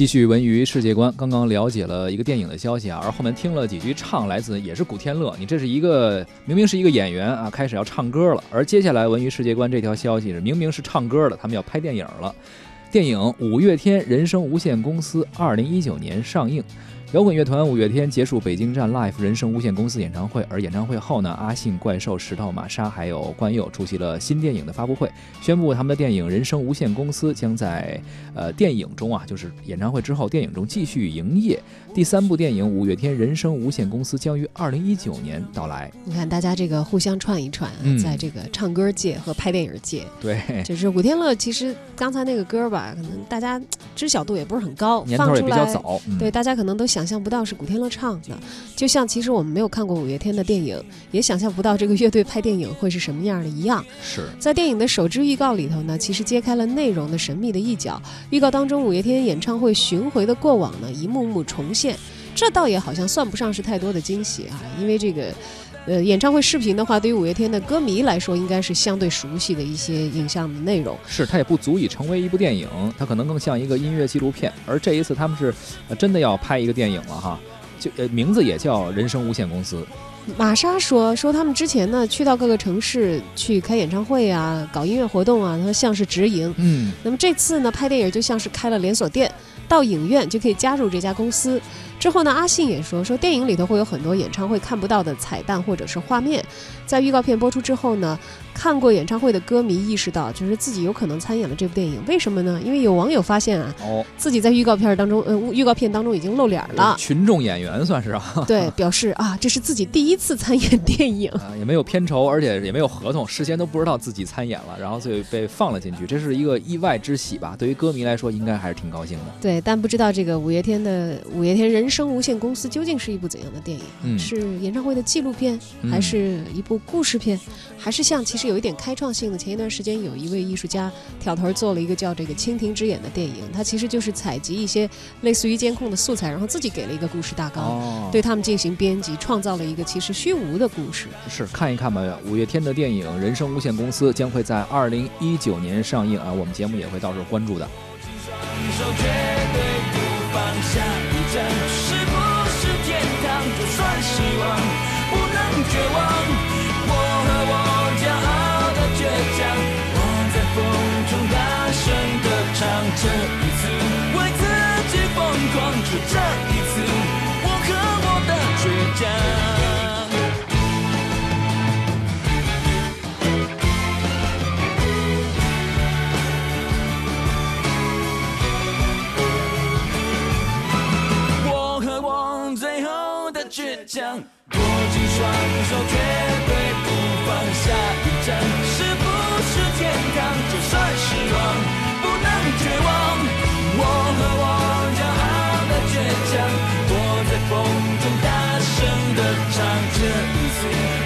继续文娱世界观，刚刚了解了一个电影的消息啊，而后面听了几句唱，来自也是古天乐。你这是一个明明是一个演员啊，开始要唱歌了。而接下来文娱世界观这条消息是明明是唱歌的，他们要拍电影了。电影《五月天人生无限公司》二零一九年上映。摇滚乐团五月天结束北京站 Live 人生无限公司演唱会，而演唱会后呢，阿信、怪兽、石头、玛莎还有关佑出席了新电影的发布会，宣布他们的电影《人生无限公司》将在呃电影中啊，就是演唱会之后电影中继续营业。第三部电影《五月天人生无限公司》将于二零一九年到来。你看，大家这个互相串一串，在这个唱歌界和拍电影界，对，就是古天乐。其实刚才那个歌吧，可能大家知晓度也不是很高，年头也比较早，对，大家可能都想。想象不到是古天乐唱的，就像其实我们没有看过五月天的电影，也想象不到这个乐队拍电影会是什么样的一样。是在电影的首支预告里头呢，其实揭开了内容的神秘的一角。预告当中，五月天演唱会巡回的过往呢，一幕幕重现。这倒也好像算不上是太多的惊喜啊，因为这个。呃，演唱会视频的话，对于五月天的歌迷来说，应该是相对熟悉的一些影像的内容。是，它也不足以成为一部电影，它可能更像一个音乐纪录片。而这一次，他们是真的要拍一个电影了哈，就呃名字也叫《人生无限公司》。玛莎说说他们之前呢，去到各个城市去开演唱会啊，搞音乐活动啊，他像是直营。嗯。那么这次呢，拍电影就像是开了连锁店，到影院就可以加入这家公司。之后呢，阿信也说说电影里头会有很多演唱会看不到的彩蛋或者是画面。在预告片播出之后呢，看过演唱会的歌迷意识到，就是自己有可能参演了这部电影。为什么呢？因为有网友发现啊，哦，自己在预告片当中，呃，预告片当中已经露脸了。群众演员算是啊。对，表示啊，这是自己第一次参演电影，啊也没有片酬，而且也没有合同，事先都不知道自己参演了，然后所以被放了进去，这是一个意外之喜吧？对于歌迷来说，应该还是挺高兴的。对，但不知道这个五月天的五月天人生无限公司究竟是一部怎样的电影？是演唱会的纪录片，还是一部？故事片，还是像其实有一点开创性的。前一段时间有一位艺术家挑头做了一个叫这个《蜻蜓之眼》的电影，他其实就是采集一些类似于监控的素材，然后自己给了一个故事大纲，对他们进行编辑，创造了一个其实虚无的故事。是看一看吧，五月天的电影《人生无限公司》将会在二零一九年上映啊，我们节目也会到时候关注的。就算失望，不能绝望，我和我骄傲的倔强，我在风中大声的唱着。倔强握紧双手绝对不放下一站是不是天堂就算失望不能绝望我和我骄傲的倔强我在风中大声的唱这一次